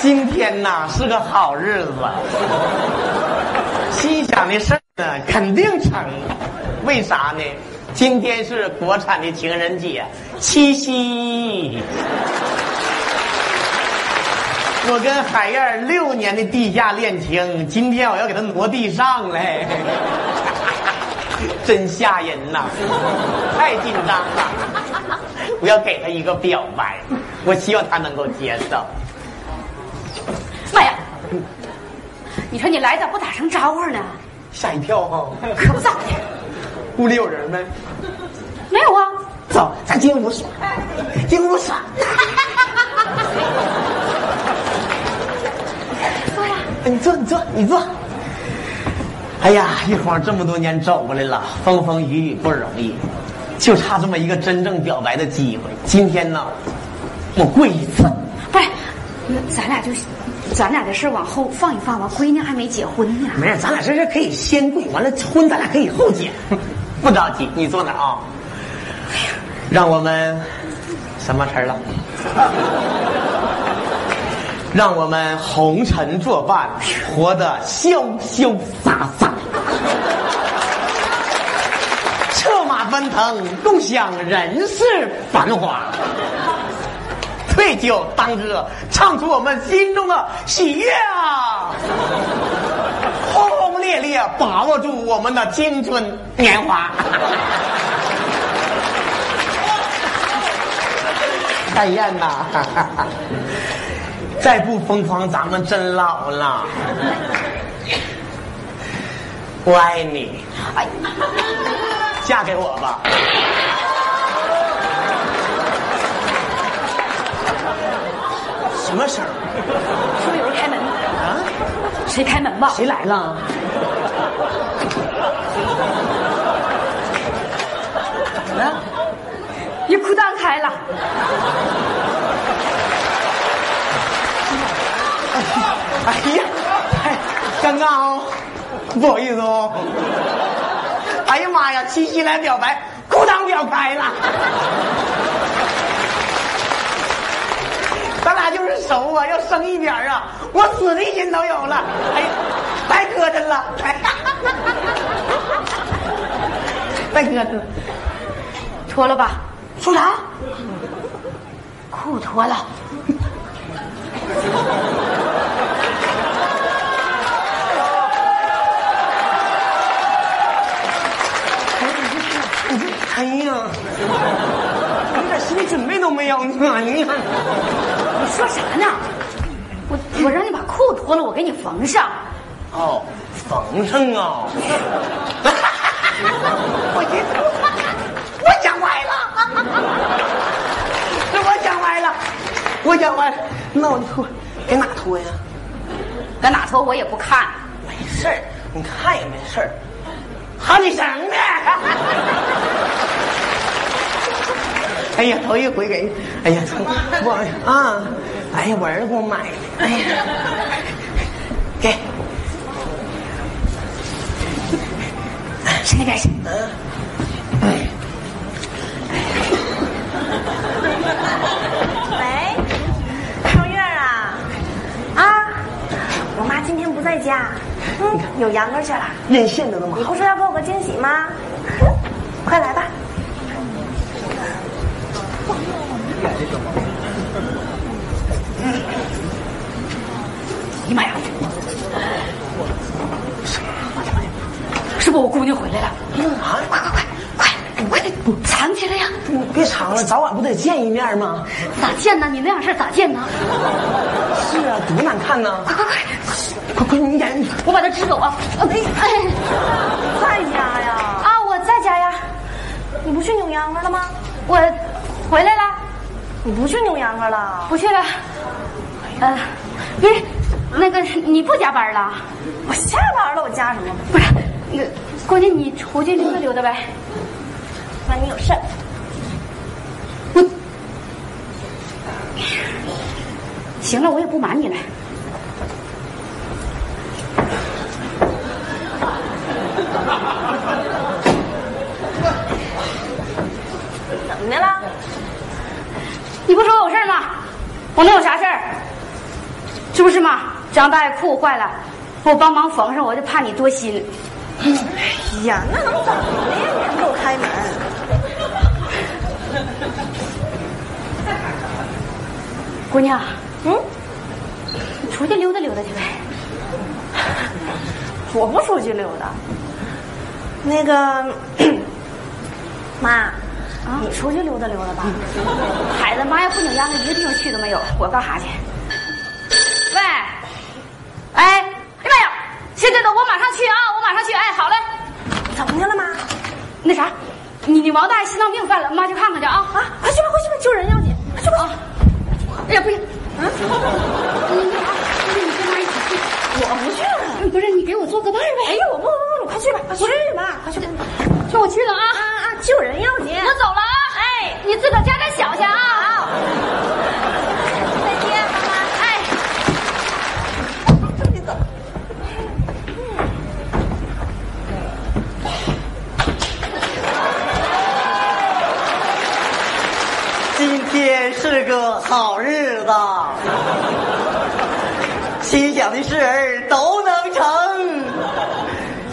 今天呐是个好日子，心想的事儿呢肯定成。为啥呢？今天是国产的情人节，七夕。我跟海燕六年的地下恋情，今天我要给她挪地上来，真吓人呐！太紧张了，我要给她一个表白，我希望她能够接受。妈呀！你说你来咋不打声招呼呢？吓一跳哈！可不咋的。屋里有人没？没有啊。走，咱进屋说。进屋说。坐呀。你坐，你坐，你坐。哎呀，一晃这么多年走过来了，风风雨雨不容易，就差这么一个真正表白的机会。今天呢，我跪一次。不是，咱俩就。咱俩的事往后放一放吧，闺女还没结婚呢。没事，咱俩这事可以先跪，完了婚咱俩可以后结，不着急。你坐那啊，让我们什么词儿了？让我们红尘作伴，活得潇潇洒洒，策马奔腾，共享人世繁华。对酒当歌，唱出我们心中的喜悦啊！轰轰烈烈，把握住我们的青春年华。海燕呐，再不疯狂，咱们真老了。我爱你，嫁给我吧。什么声儿？是不是有人开门？啊？谁开门吧？谁来了？怎么了？你裤裆开了。哎呀，哎，尴尬哦，不好意思哦。哎呀妈呀，七夕来表白，裤裆表白了。熟啊，要生一点啊，我死的心都有了。哎，太磕碜了，太磕碜了。脱了吧？说啥？裤脱了。哎呀！心理准备都没有，你看，你说啥呢？我我让你把裤子脱了，我给你缝上。哦，缝上啊！我我讲歪了，这 我讲歪了，我讲歪了。那我脱，给哪脱呀？搁哪脱我也不看。没事儿，你看也没事儿。好几声呢。哎呀，头一回给，哎呀，我啊，哎呀，我儿子给我买的，哎呀，给，去那边去。喂，双月啊，啊，我妈今天不在家，嗯，有秧歌去了，任性的了吗？你不说要给我个惊喜吗？快来吧。哎呀妈呀！是不我姑娘回来了？啊！快快快快快点藏起来呀！你别藏了，早晚不得见一面吗？咋见呢？你那样事咋见呢？是啊，多难看呢！快快快快快！你演，我把他支走啊！哎哎，在家呀？啊，我在家呀。你不去扭秧歌了吗？我回来了。你不去扭秧歌了？不去了。呃，不是，那个你不加班了？我下班了，我加什么？不是，那关键你出去溜达溜达呗。那你有事？我行了，我也不瞒你了。怎么的了？你不说我有事吗？我能有啥事儿？是不是妈？张大爷裤坏了，我帮忙缝上，我就怕你多心。哎呀，那能怎么的呀？你给我开门？姑娘，嗯，你出去溜达溜达去呗。我不出去溜达。那个，妈，啊你出去溜达溜达吧。孩子，妈要不能让他一个地方去都没有，我干啥去？喂，哎，哎呀妈呀！现在的我马上去啊，我马上去。哎，好嘞。怎么的了，妈？那啥，你你王大爷心脏病犯了，妈去看看去啊。啊，快去吧，快去吧，救人要紧，快去吧。啊！哎呀，不行，啊，你那啥，不是你跟妈一起去？我不去了。嗯不是你给我做个伴呗？哎呀，我不不不，你快去吧，快去吧，快去吧。就我去了啊！啊啊，救人要紧。我走了啊！哎，你自个儿加点小心啊！好。再见，妈妈。哎，你走。今天是好日子，心想的事儿都能成。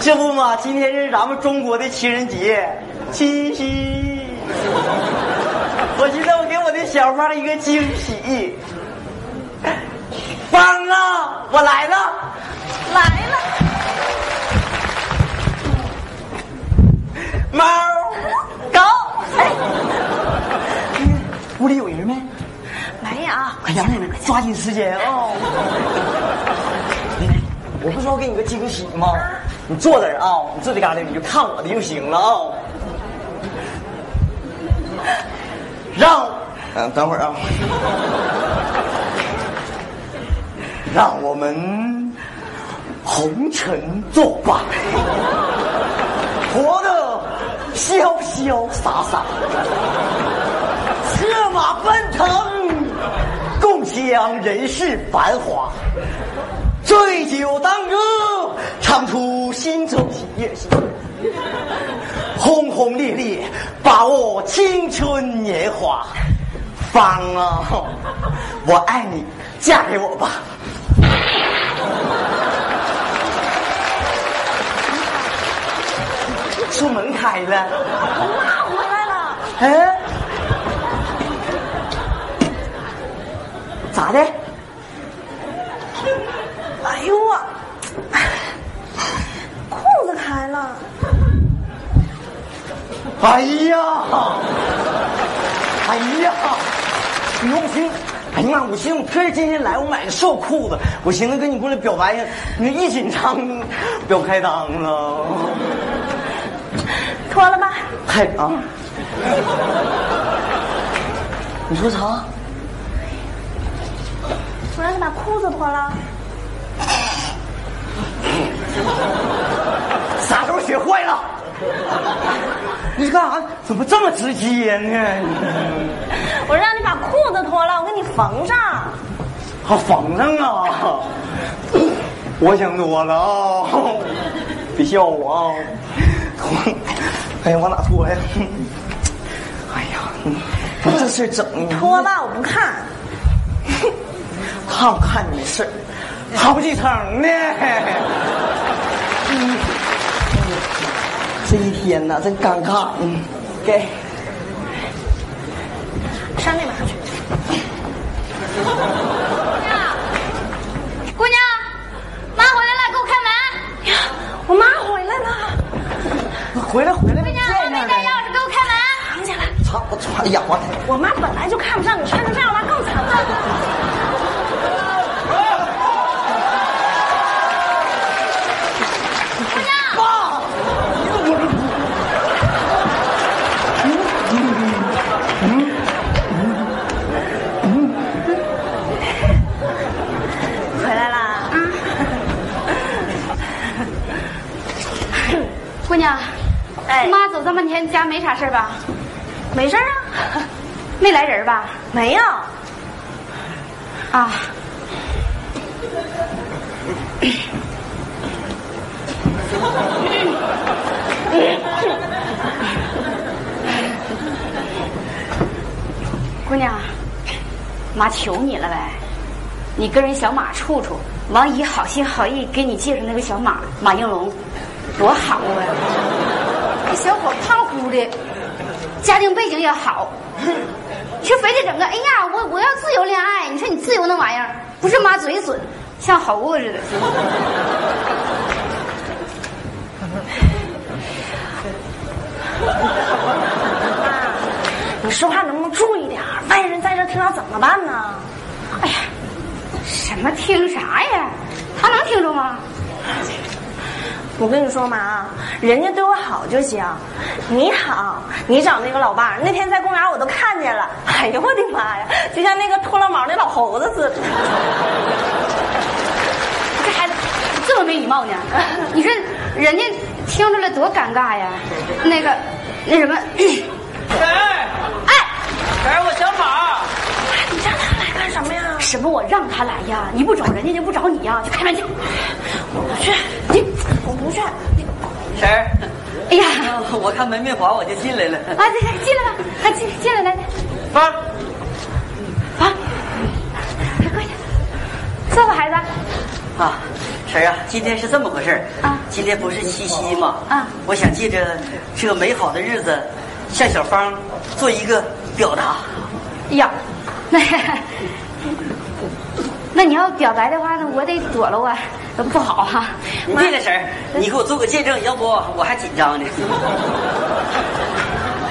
这不嘛，今天是咱们中国的情人节，七夕。我寻思我给我的小芳一个惊喜。芳啊，我来了。来了。猫，狗，哎，屋里有人没？没有。快点，妹妹，抓紧时间啊！妹妹，我不是要给你个惊喜吗？你坐这儿啊，你坐这嘎达，你就看我的就行了啊。让，嗯，等会儿啊，让我们红尘作伴，活得潇潇洒洒。策马奔腾，共享人世繁华；醉酒当歌，唱出心中喜悦。轰轰烈烈，把握青春年华。芳啊，我爱你，嫁给我吧！出门开了，我妈回来了。哎，咋的？哎呦我，裤子开了。哎呀，哎呀，你说我寻思，哎呀妈，我寻思我特意今天来，我买个瘦裤子，我寻思跟你过来表白一下，你一紧张，表开裆了，脱了吧。还啊？你说啥？我让你把裤子脱了。啥时候学坏了？你是干啥？怎么这么直接呢？我让你把裤子脱了，我给你缝上。还缝上啊！我想多了啊！别笑我啊！哎呀，往哪脱呀？哎呀，你这事整的，脱吧我不看。看不看你没事儿好几层呢。嗯，这一天呐，真尴尬。嗯，给。上那边去。姑娘，姑娘妈回来了，给我开门。呀，我妈回来了。回来回来，姑娘，我没带钥匙，给我开门。藏起来。操！我操！哎呀，我我妈本来就看不上你，穿成这样，我妈更惨了。爸，回来啦。姑娘，哎，妈走这么半天，家没啥事儿吧？没事儿啊。没来人吧？没有。啊，姑娘，妈求你了呗，你跟人小马处处，王姨好心好意给你介绍那个小马马应龙，多好啊！这小伙胖乎的，家庭背景也好，却非得整个哎呀，我我要自由恋爱。你说你自由那玩意儿，不是妈嘴损，像猴子似的。你说话能不能注意点？外人在这听到怎么办呢？哎呀，什么听啥呀？他能听着吗？我跟你说妈，人家对我好就行。你好，你找那个老伴儿，那天在公园我都看见了。哎呦我的妈呀，就像那个脱了毛的老猴子似的。这孩子这么没礼貌呢？你说人家听出来多尴尬呀？那个，那什么，婶儿，哎，婶儿，我小马。你让他来干什么呀？什么我让他来呀？你不找人家就不找你呀？去开门去。我不去，你，我不去。婶儿，哎呀，我看门面滑，我就进来了。啊，进来进来吧，啊进进来来来，芳，啊，快过去，坐吧，孩子。啊，婶儿啊，今天是这么回事儿。啊。今天不是七夕吗？啊。我想借着这个美好的日子，向小芳做一个表达。呀，那 那你要表白的话呢，我得躲了啊，不好哈、对了，婶儿，你给我做个见证，要不我还紧张呢。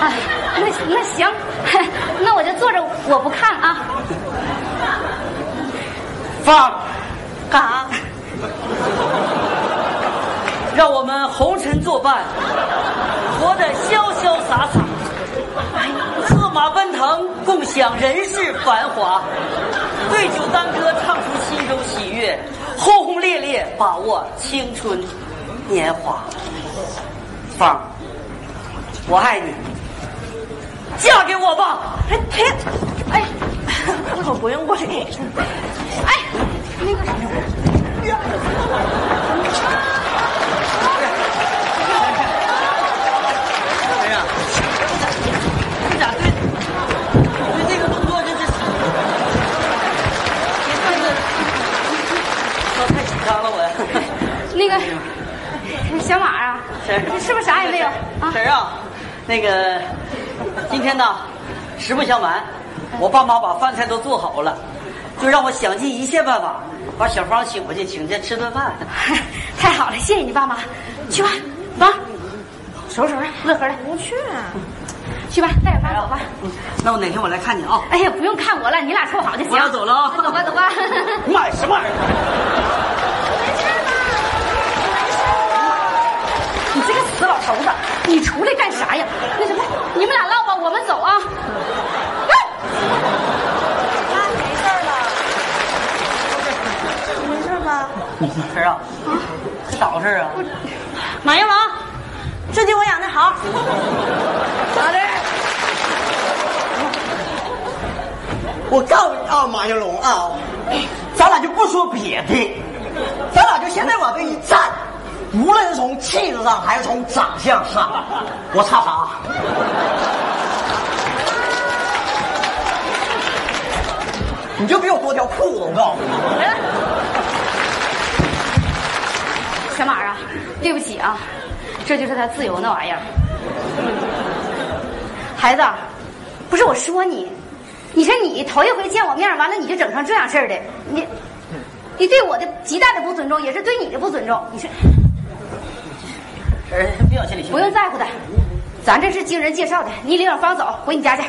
啊，那那行，那我就坐着，我不看啊。放，干啥？让我们红尘作伴，活得潇潇洒洒，策马奔腾，共享人世繁华，对酒当歌，唱出心中喜悦，轰轰烈烈把握青春年华。芳，我爱你，嫁给我吧！哎！哎，一会儿不用过来。哎，那个哎呀，你咋对对这个动作真是，别这个，我太紧张了我。那个小马啊，婶儿你是不是啥也没有啊？婶儿啊，那个今天呢，实不相瞒，我爸妈把饭菜都做好了，就让我想尽一切办法把小芳请回去，请她吃顿饭。太好了，谢谢你爸妈。去吧，走，收拾收拾，乐呵的，不去。去吧，带点饭走吧。那我哪天我来看你啊？哎呀，不用看我了，你俩处好就行。我要走了啊走吧，走吧。妈呀，什么玩意儿？死老头子，你出来干啥呀？那什么，你们俩唠吧，我们走啊。哎妈，没事儿吧？没事吧？婶儿啊，这咋回事啊？马应龙，这鸡我养的好。咋的？我告诉你啊，马应龙啊，咱俩就不说别的，咱俩就现在往这一站，无论是从气质上还是从长相上，我差啥？你就比我多条裤子，我告诉你。小马啊，对不起啊，这就是他自由那玩意儿。孩子，不是我说你，你说你头一回见我面，完了你就整成这样式儿的，你，你对我的极大的不尊重，也是对你的不尊重。你说别往心里去。不用在乎的，咱这是经人介绍的，你领小芳走，回你家去。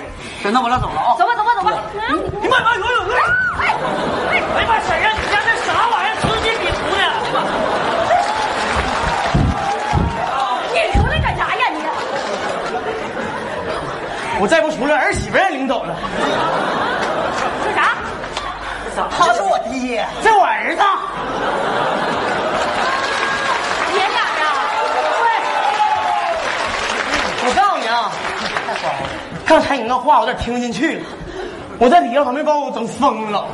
那我俩走了啊。走吧，走吧，走吧。你慢慢，慢慢，慢慢。哎呀妈，婶儿啊，你家这啥玩意儿？此起彼伏的。你出来干啥呀你？我再不出来，儿媳妇也领走了。说啥？他是我爹，这我儿子。刚才你那话我有点听不进去了，我在底下还没把我整疯了，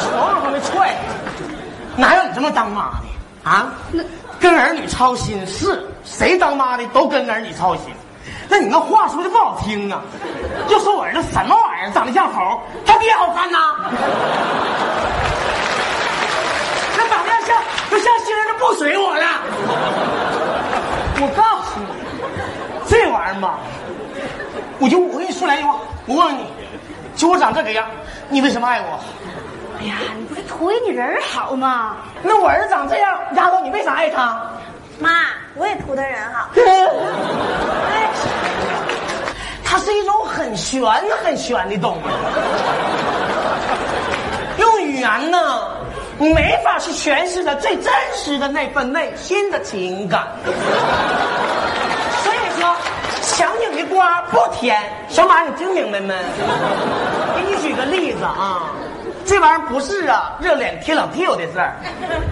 床上还没踹，哪有你这么当妈的啊？那跟儿女操心是谁当妈的都跟儿女操心，那你那话说的不好听啊？就说我儿子什么玩意儿，长得像猴，他爹好看呐？那长得像像，就像新人，那不随我了。我告诉你，这玩意儿吧。我就我跟你说两句话，我问你，就我长这个样，你为什么爱我？哎呀，你不是图你人好吗？那我儿子长这样，丫头，你为啥爱他？妈，我也图他人好。哎，它是一种很玄很玄的东西，用语言呢没法去诠释的最真实的那份内心的情感。瓜不甜。小马，你听明白没？给你举个例子啊。这玩意儿不是啊，热脸贴冷屁股的事儿，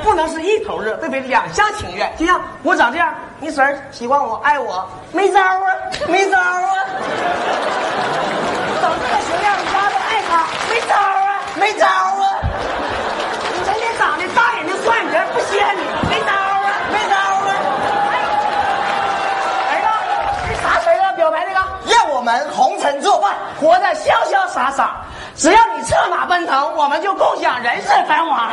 不能是一头热，对不对？两厢情愿。就像我长这样，你婶儿喜欢我、爱我，没招啊，没招啊。长这个熊样，你丫头爱他，没招啊，没招啊。你这脸长得大眼睛、双眼皮不稀罕你，没招啊，没招啊。儿子，这啥词儿啊？表白这个，让我们红尘作伴，活得潇潇洒洒。只要你策马奔腾，我们就共享人世繁华。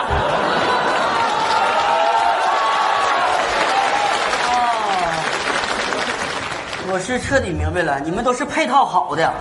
我是彻底明白了，你们都是配套好的。